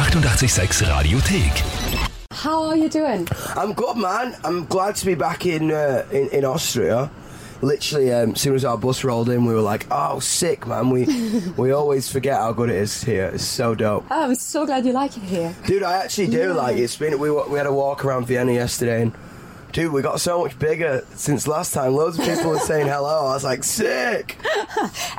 886 Radiothek. How are you doing? I'm good, man. I'm glad to be back in uh, in, in Austria. Literally, um, as soon as our bus rolled in, we were like, "Oh, sick, man!" We we always forget how good it is here. It's so dope, Oh, I'm so glad you like it here. dude. I actually do Yeah. like it. It's been we we had a walk around Vienna yesterday, and dude, we got so much bigger since last time. Loads of people were saying hello. I was like, "Sick!"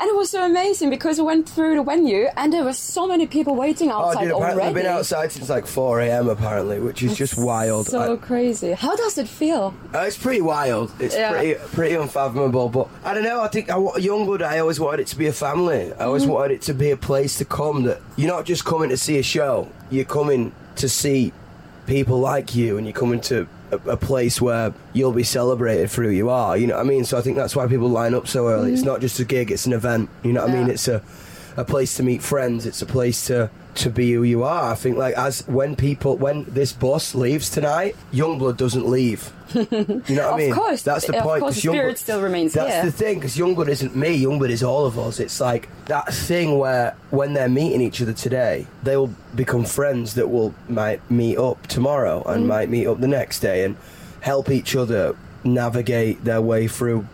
And it was so amazing because we went through the venue and there were so many people waiting Oh, outside dude, apparently already. they've been outside since like 4 a.m. Apparently, which is just wild. So I- crazy. How does it feel? Uh, it's pretty wild. It's Yeah. pretty pretty unfathomable. But I don't know. I think I, Yungblud. I always wanted it to be a family. I always wanted it to be a place to come. That you're not just coming to see a show. You're coming to see people like you, and you're coming to a, a place where you'll be celebrated for who you are. You know what I mean? So I think that's why people line up so early. It's mm-hmm. not just a gig. It's an event. You know what I mean? It's a a place to meet friends. It's a place to to be who you are. I think like as when people when this bus leaves tonight, Yungblud doesn't leave. You know what I mean? Of course. That's the Of point. course, spirit still remains That's here. the thing, because Yungblud isn't me. Yungblud is all of us. It's like that thing where when they're meeting each other today, they will become friends that will might meet up tomorrow and mm-hmm. might meet up the next day and help each other navigate their way through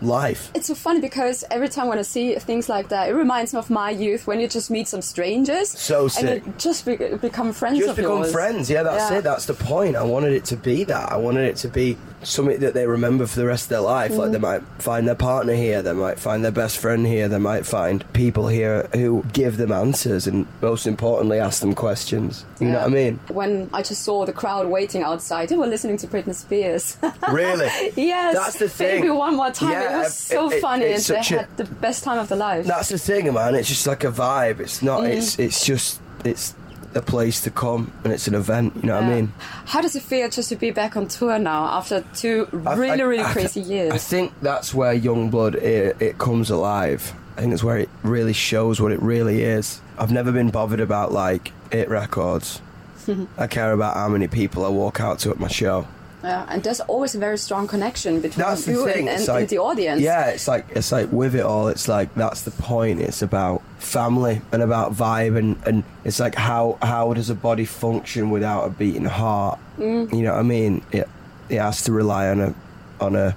life. It's so funny because every time when I see things like that, it reminds me of my youth when you just meet some strangers. So sick. And just be- become friends Just become yours. friends. Yeah, that's Yeah. it. That's the point. I wanted it to be that. I wanted it to be something that they remember for the rest of their life. Like Mm. they might find their partner here, they might find their best friend here, they might find people here who give them answers and most importantly ask them questions. You know what I mean? When I just saw the crowd waiting outside, they were listening to Britney Spears. Really? yes. That's the thing. Baby, one more time. Yeah, it was so it- it- funny. it's and they a- had the best time of their lives. That's the thing, man. It's just like a vibe. It's not. Mm. It's it's just it's a place to come and it's an event. You know what I mean? How does it feel just to be back on tour now after two really, I- really I- crazy years? I think that's where Yungblud it, it comes alive. I think it's where it really shows what it really is. I've never been bothered about like hit records. I care about how many people I walk out to at my show. Yeah, and there's always a very strong connection between That's the you thing. and, and, like the audience. Yeah, it's like it's like with it all. It's like that's the point. It's about family and about vibe and and it's like how how does a body function without a beating heart? Mm. You know what I mean? It it has to rely on a on a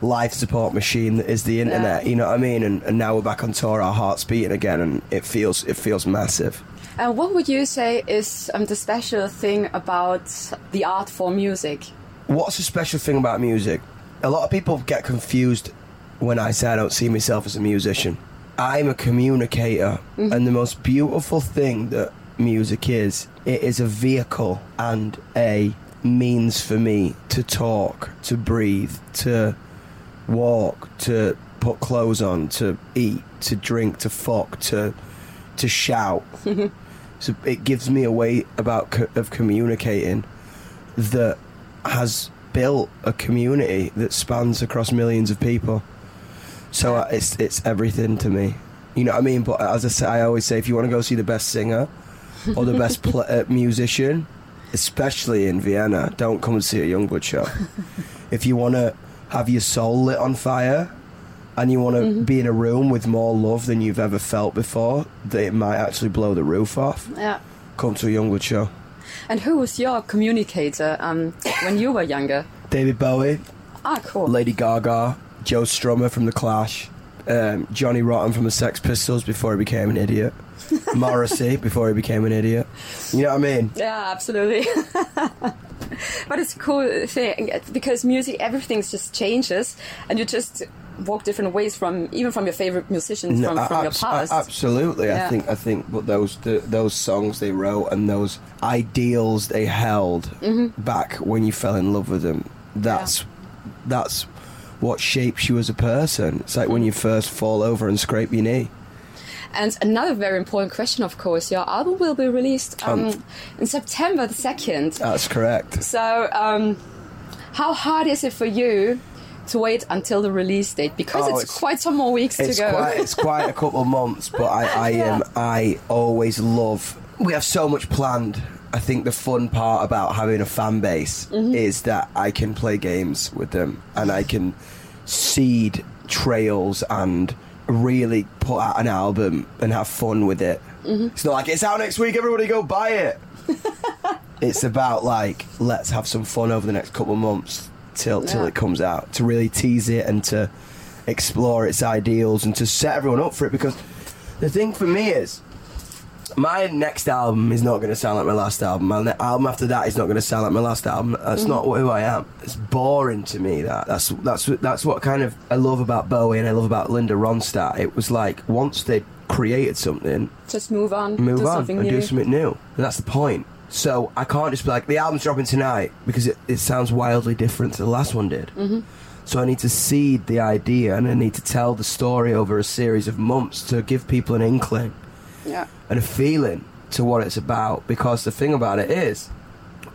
life support machine that is the internet. Yeah. You know what I mean? And, and now we're back on tour. Our hearts beating again, and it feels it feels massive. And what would you say is um, the special thing about the art for music? What's the special thing about music? A lot of people get confused when I say I don't see myself as a musician. I'm a communicator, mm-hmm. and the most beautiful thing that music is, it is a vehicle and a means for me to talk, to breathe, to walk, to put clothes on, to eat, to drink, to fuck, to to shout. so it gives me a way about co- of communicating that has built a community that spans across millions of people. So uh, it's it's everything to me. You know what I mean? But as I say, I always say, if you want to go see the best singer or the best pl- uh, musician, especially in Vienna, don't come and see a Yungblud show. if you want to have your soul lit on fire and you want to be in a room with more love than you've ever felt before, that it might actually blow the roof off, Yeah. come to a Yungblud show. And who was your communicator um, when you were younger? David Bowie, Ah, cool. Lady Gaga, Joe Strummer from The Clash, um, Johnny Rotten from the Sex Pistols before he became an idiot, Morrissey before he became an idiot. You know what I mean? Yeah, absolutely. but it's a cool thing because music, everything just changes, and you just walk different ways from even from your favorite musicians No, from, from your past. absolutely, I think I think, but those the, those songs they wrote and those ideals they held Mm-hmm. back when you fell in love with them. That's that's what shapes you as a person. It's like Mm-hmm. when you first fall over and scrape your knee. And another very important question, of course, your album will be released um, Um, in September the second. That's correct. So, um, how hard is it for you to wait until the release date? Because Oh, it's, it's- quite some more weeks to go. quite it's quite a couple of months, but I I Yeah. um, I always love. We have so much planned. I think the fun part about having a fan base Mm-hmm. is that I can play games with them and I can seed trails and really put out an album and have fun with it It's not like it's out next week. Everybody go buy it. it's about like let's have some fun over the next couple of months till till Yeah. it comes out to really tease it and to explore its ideals and to set everyone up for it because the thing for me is my next album is not going to sound like my last album. My ne- album after that is not going to sound like my last album. That's not who I am. It's boring to me. That that's that's that's what kind of I love about Bowie and I love about Linda Ronstadt. It was like once they created something, Just move on. move on and new. do something new. And that's the point. So I can't just be like the album's dropping tonight because it, it sounds wildly different to the last one did. Mm-hmm. So I need to seed the idea and I need to tell the story over a series of months to give people an inkling Yeah. and a feeling to what it's about. Because the thing about it is,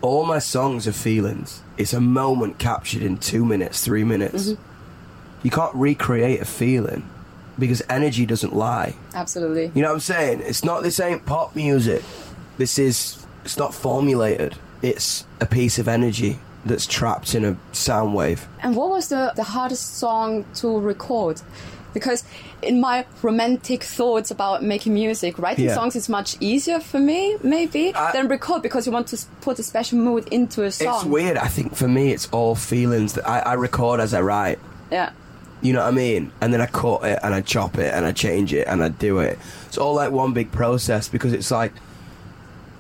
all my songs are feelings. It's a moment captured in two minutes, three minutes. You can't recreate a feeling because energy doesn't lie. Absolutely. You know what I'm saying? It's not this ain't pop music. This is it's not formulated. It's a piece of energy that's trapped in a sound wave. And what was the, the hardest song to record? Because in my romantic thoughts about making music, writing Yeah. songs is much easier for me, maybe, I- than record because you want to put a special mood into a song. It's weird. I think for me, it's all feelings that I, I record as I write. Yeah. You know what I mean? And then I cut it and I chop it and I change it and I do it. It's all like one big process because it's like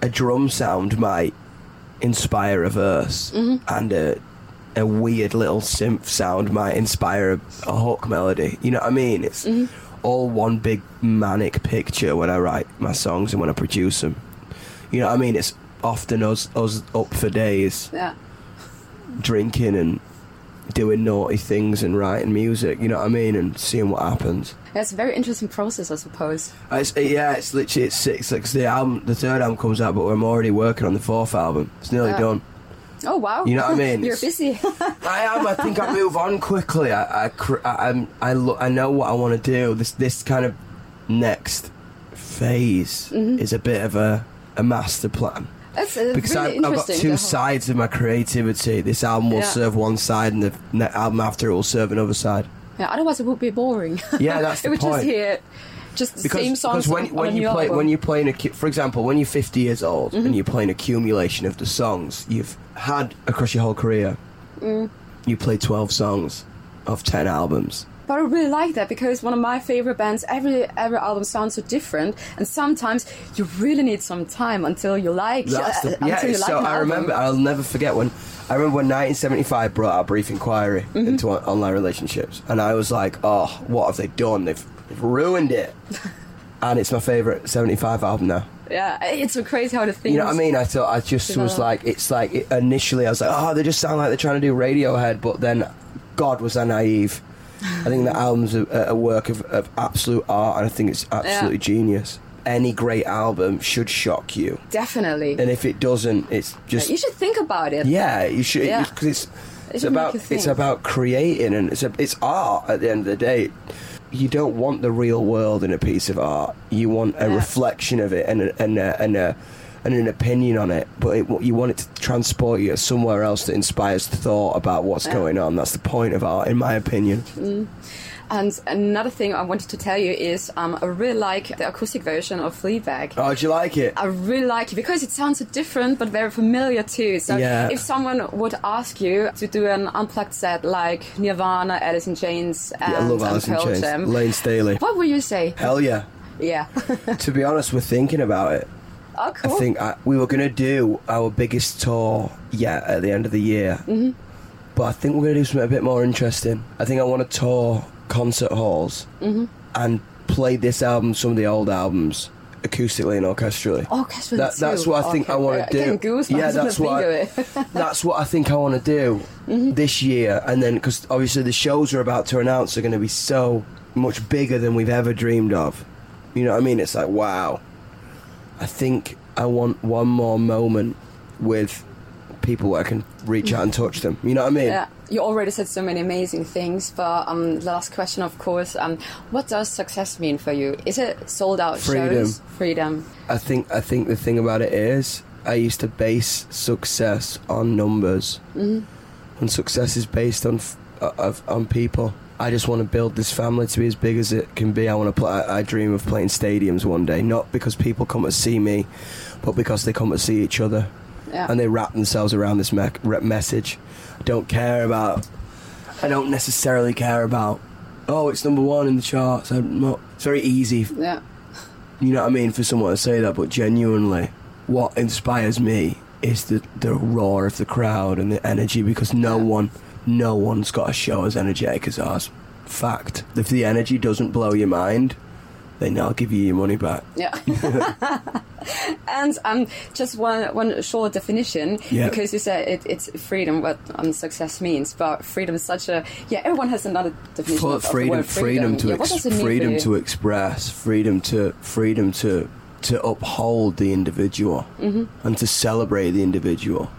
a drum sound might inspire a verse mm-hmm. and a, a weird little synth sound might inspire a, a hook melody. You know what I mean? It's mm-hmm. all one big manic picture when I write my songs and when I produce them. You know what I mean? It's often us, us up for days Yeah. drinking and doing naughty things and writing music, you know what I mean, and seeing what happens. It's a very interesting process, I suppose. Uh, it's, uh, yeah, it's literally it's six. Like the album, the third album comes out, but I'm already working on the fourth album. It's nearly Yeah. done. Oh, wow. You know what I mean? You're It's- busy. I am. I think I move on quickly. I I I, I'm, I, lo- I know what I want to do. This this kind of next phase Mm-hmm. is a bit of a a master plan. That's uh, because really I've, I've got two sides of my creativity. This album will Yeah. serve one side, and the album after it will serve another side. Yeah, otherwise it would be boring. Yeah, that's the it would just hear just the Because, same songs because when, when you play album. when you play an for example when you're 50 years old Mm-hmm. and you play an accumulation of the songs you've had across your whole career, Mm. you play 12 songs of 10 albums. But I really like that because one of my favorite bands, every every album sounds so different, and sometimes you really need some time until you like. That's uh, the, yeah. like so I remember. I'll never forget when I remember when 1975 brought out Brief Inquiry Mm-hmm. into online relationships, and I was like, "Oh, what have they done? They've, they've ruined it." and it's my favorite 75 album now. Yeah, it's so crazy how the things. You know what I mean? I thought I just was like, it's like it, initially I was like, oh, they just sound like they're trying to do Radiohead, but then, God, was I naive? I think the album's a, a work of, of absolute art, and I think it's absolutely genius. Any great album should shock you, Definitely. and if it doesn't, it's just you should think about it. yeah, you should Yeah. because it's it's should about it's about creating and it's a, it's art at the end of the day. You don't want the real world in a piece of art. You want a Yeah. reflection of it and a, and a, and a, and an opinion on it. But it, you want it to transport you somewhere else that inspires thought about what's going on. That's the point of art, in my opinion. And another thing I wanted to tell you is um, I really like the acoustic version of Fleabag. Oh, do you like it? I really like it because it sounds so different but very familiar too. So Yeah. if someone would ask you to do an unplugged set like Nirvana, Alice in Chains, and, Yeah, I love and Alice in Chains. Jam, Layne Staley. what would you say? Hell yeah. Yeah. to be honest, we're thinking about it. Oh, cool. I think I, we were going to do our biggest tour yet at the end of the year. Mm-hmm. But I think we're going to do something a bit more interesting. I think I want to tour concert halls Mm-hmm. and play this album, some of the old albums, acoustically and orchestrally. Orchestrally That, that's what I think I want to do. goosebumps yeah, that's what. I, think that's what I think I want to do Mm-hmm. this year, and then because obviously the shows we're about to announce are going to be so much bigger than we've ever dreamed of. You know what I mean? It's like wow. I think I want one more moment with people where I can reach out and touch them. You know what I mean? Yeah, you already said so many amazing things, but um, the last question, of course, um, what does success mean for you? Is it sold out Freedom. shows? Freedom. I think I think the thing about it is I used to base success on numbers, mm-hmm. and success is based on f- uh, of, on people. I just want to build this family to be as big as it can be. I want to play. I dream of playing stadiums one day, not because people come to see me, but because they come to see each other, Yeah. and they wrap themselves around this me- message. I don't care about. I don't necessarily care about. Oh, it's number one in the charts. I'm not. It's very easy yeah. you know what I mean, for someone to say that, but genuinely, what inspires me is the, the roar of the crowd and the energy because no Yeah. one, no one's got a show as energetic as ours. Fact. If the energy doesn't blow your mind, then I'll give you your money back. Yeah. and um, just one one short definition Yeah. because you said it, it's freedom what um, success means, but freedom is such a yeah. Everyone has another definition For of, of freedom, freedom. to yeah, ex- does it mean for freedom to express, freedom to freedom to to uphold the individual Mm-hmm. and to celebrate the individual.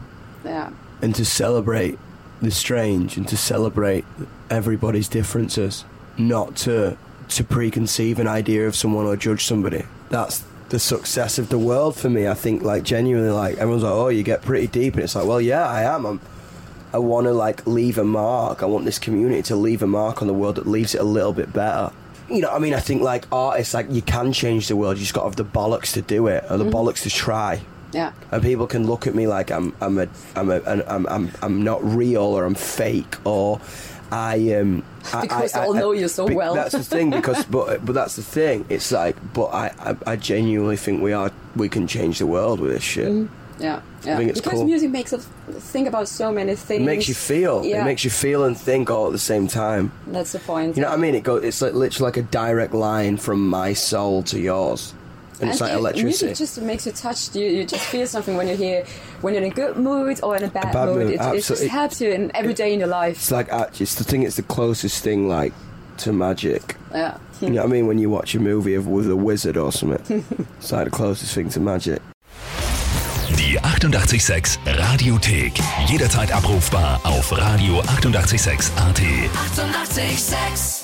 yeah. and to celebrate the strange and to celebrate everybody's differences, not to to preconceive an idea of someone or judge somebody. That's the success of the world for me. I think like genuinely like everyone's like, oh, you get pretty deep, and it's like, well, yeah, I am. I'm, I want to like leave a mark. I want this community to leave a mark on the world that leaves it a little bit better. You know, I mean, I think like artists, like you can change the world. You just got to have the bollocks to do it, or the mm-hmm. bollocks to try Yeah. and people can look at me like I'm I'm a I'm a I'm, I'm I'm not real or I'm fake or I um I- Because I, I- know you so be- well. That's the thing because but but that's the thing. It's like but I, I I genuinely think we are we can change the world with this shit. Yeah, yeah. think it's because cool. music makes us think about so many things. It makes you feel. Yeah, It makes you feel and think all at the same time. That's the point. You know what I mean? It goes. It's like literally like a direct line from my soul to yours, and, it's like electricity. Music just makes you touched. You, you just feel something when you hear when you're in a good mood or in a bad, bad mood. mood, It, it just helps you in every day in your life. It's like actually, it's the thing. It's the closest thing like to magic. Yeah. You know what I mean? When you watch a movie of with a wizard or something, it's like the closest thing to magic. Die 886 Radiothek. Jederzeit abrufbar auf radio886.at. 886! 886